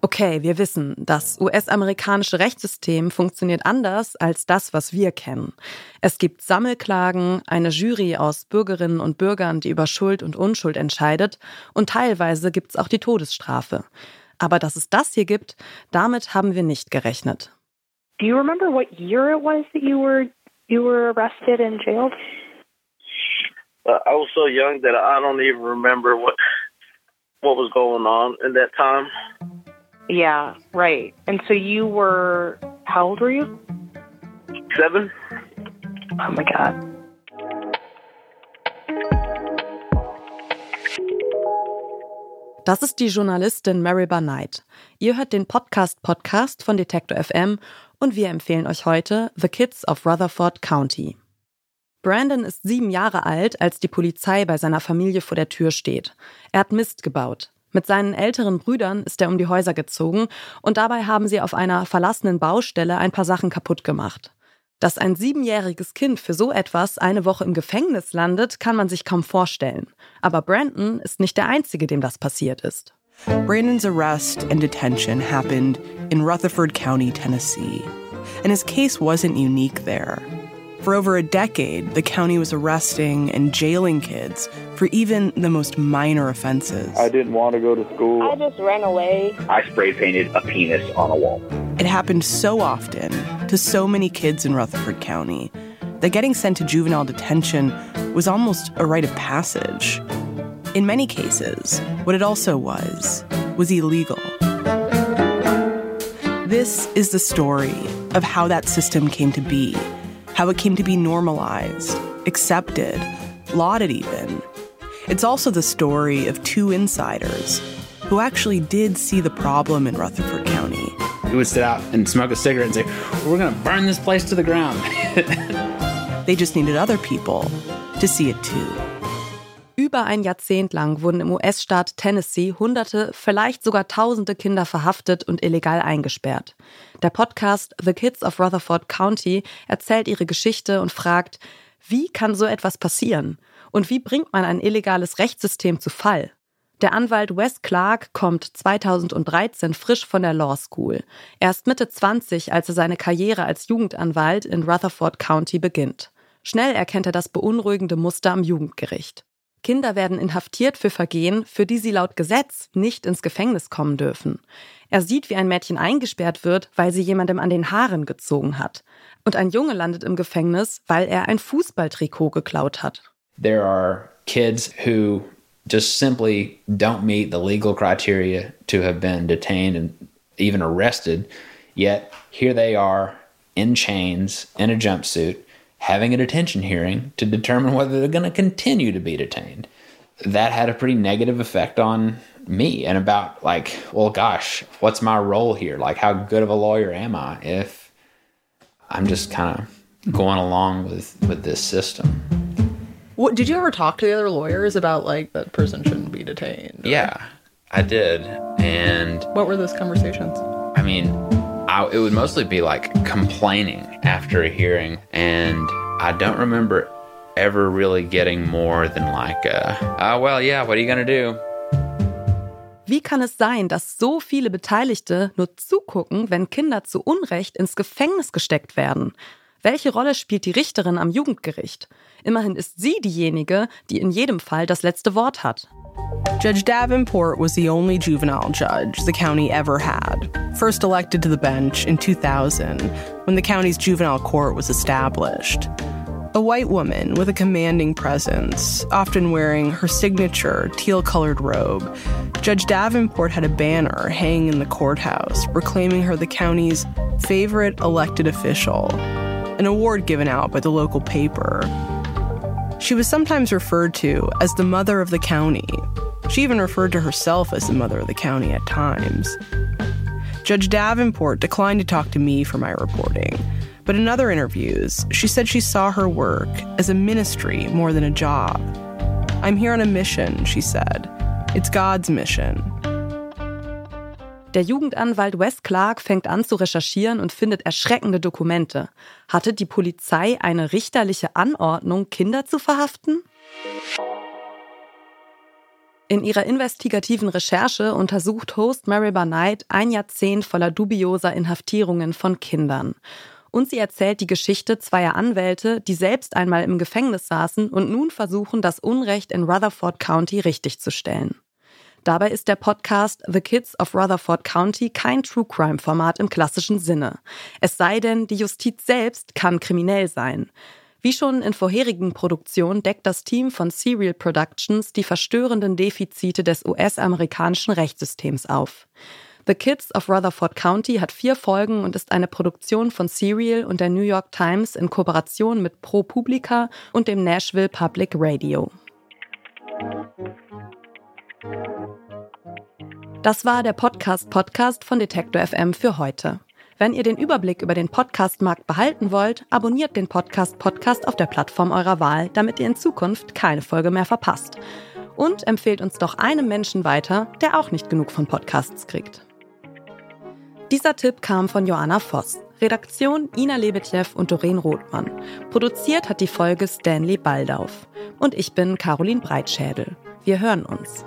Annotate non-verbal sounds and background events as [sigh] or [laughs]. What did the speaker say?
Okay, wir wissen, das US-amerikanische Rechtssystem funktioniert anders als das, was wir kennen. Es gibt Sammelklagen, eine Jury aus Bürgerinnen und Bürgern, die über Schuld und Unschuld entscheidet, und teilweise gibt es auch die Todesstrafe. Aber dass es das hier gibt, damit haben wir nicht gerechnet. Do you remember what year it was that you were you were arrested and jailed? Uh, I was so young that I don't even remember what what was going on in that time. Yeah, right. And so you were, how old were you? Seven. Oh my God. Das ist die Journalistin Mariba Knight. Ihr hört den Podcast Podcast von Detector FM und wir empfehlen euch heute The Kids of Rutherford County. Brandon ist sieben Jahre alt, als die Polizei bei seiner Familie vor der Tür steht. Er hat Mist gebaut. Mit seinen älteren Brüdern ist er um die Häuser gezogen und dabei haben sie auf einer verlassenen Baustelle ein paar Sachen kaputt gemacht. Dass ein siebenjähriges Kind für so etwas eine Woche im Gefängnis landet, kann man sich kaum vorstellen. Aber Brandon ist nicht der Einzige, dem das passiert ist. Brandon's arrest and detention happened in Rutherford County, Tennessee. And his case wasn't unique there. For over a decade, the county was arresting and jailing kids for even the most minor offenses. I didn't want to go to school. I just ran away. I spray painted a penis on a wall. It happened so often to so many kids in Rutherford County that getting sent to juvenile detention was almost a rite of passage. In many cases, what it also was was illegal. This is the story of how that system came to be how it came to be normalized, accepted, lauded even. It's also the story of two insiders who actually did see the problem in Rutherford County. We would sit out and smoke a cigarette and say, We're going to burn this place to the ground. [laughs] they just needed other people to see it too. Über ein Jahrzehnt lang wurden im US-Staat Tennessee Hunderte, vielleicht sogar Tausende Kinder verhaftet und illegal eingesperrt. Der Podcast The Kids of Rutherford County erzählt ihre Geschichte und fragt, wie kann so etwas passieren? Und wie bringt man ein illegales Rechtssystem zu Fall? Der Anwalt Wes Clark kommt 2013 frisch von der Law School. Er ist Mitte 20, als er seine Karriere als Jugendanwalt in Rutherford County beginnt. Schnell erkennt er das beunruhigende Muster am Jugendgericht. Kinder werden inhaftiert für Vergehen, für die sie laut Gesetz nicht ins Gefängnis kommen dürfen. Er sieht, wie ein Mädchen eingesperrt wird, weil sie jemandem an den Haaren gezogen hat. Und ein Junge landet im Gefängnis, weil er ein Fußballtrikot geklaut hat. There are kids who just simply don't meet the legal criteria to have been detained and even arrested, yet here they are in chains in a jumpsuit having a detention hearing to determine whether they're going to continue to be detained. That had a pretty negative effect on me and about like, well, gosh, what's my role here? Like, how good of a lawyer am I if I'm just kind of going along with with this system? What did you ever talk to the other lawyers about like that person shouldn't be detained? Or? Yeah, I did. And what were those conversations? I mean, I, it would mostly be like complaining after a hearing, and I don't remember ever really getting more than like, uh, oh, well, yeah, what are you gonna do? Wie kann es sein, dass so viele Beteiligte nur zugucken, wenn Kinder zu Unrecht ins Gefängnis gesteckt werden? Welche Rolle spielt die Richterin am Jugendgericht? Immerhin ist sie diejenige, die in jedem Fall das letzte Wort hat. Judge Davenport was the only juvenile judge the county ever had, first elected to the bench in 2000 when the county's juvenile court was established. A white woman with a commanding presence, often wearing her signature teal colored robe, Judge Davenport had a banner hanging in the courthouse proclaiming her the county's favorite elected official, an award given out by the local paper. She was sometimes referred to as the mother of the county. She even referred to herself as the mother of the county at times. Judge Davenport declined to talk to me for my reporting, but in other interviews, she said she saw her work as a ministry more than a job. I'm here on a mission, she said. It's God's mission. Der Jugendanwalt Wes Clark fängt an zu recherchieren und findet erschreckende Dokumente. Hatte die Polizei eine richterliche Anordnung, Kinder zu verhaften? In ihrer investigativen Recherche untersucht Host Maribel Knight ein Jahrzehnt voller dubioser Inhaftierungen von Kindern. Und sie erzählt die Geschichte zweier Anwälte, die selbst einmal im Gefängnis saßen und nun versuchen, das Unrecht in Rutherford County richtigzustellen. Dabei ist der Podcast The Kids of Rutherford County kein True Crime Format im klassischen Sinne. Es sei denn, die Justiz selbst kann kriminell sein. Wie schon in vorherigen Produktionen deckt das Team von Serial Productions die verstörenden Defizite des US-amerikanischen Rechtssystems auf. The Kids of Rutherford County hat vier Folgen und ist eine Produktion von Serial und der New York Times in Kooperation mit ProPublica und dem Nashville Public Radio. Das war der Podcast-Podcast von Detektor FM für heute. Wenn ihr den Überblick über den Podcast-Markt behalten wollt, abonniert den Podcast-Podcast auf der Plattform eurer Wahl, damit ihr in Zukunft keine Folge mehr verpasst. Und empfehlt uns doch einem Menschen weiter, der auch nicht genug von Podcasts kriegt. Dieser Tipp kam von Joanna Voss. Redaktion Ina Lebetjew und Doreen Rothmann. Produziert hat die Folge Stanley Baldauf. Und ich bin Caroline Breitschädel. Wir hören uns.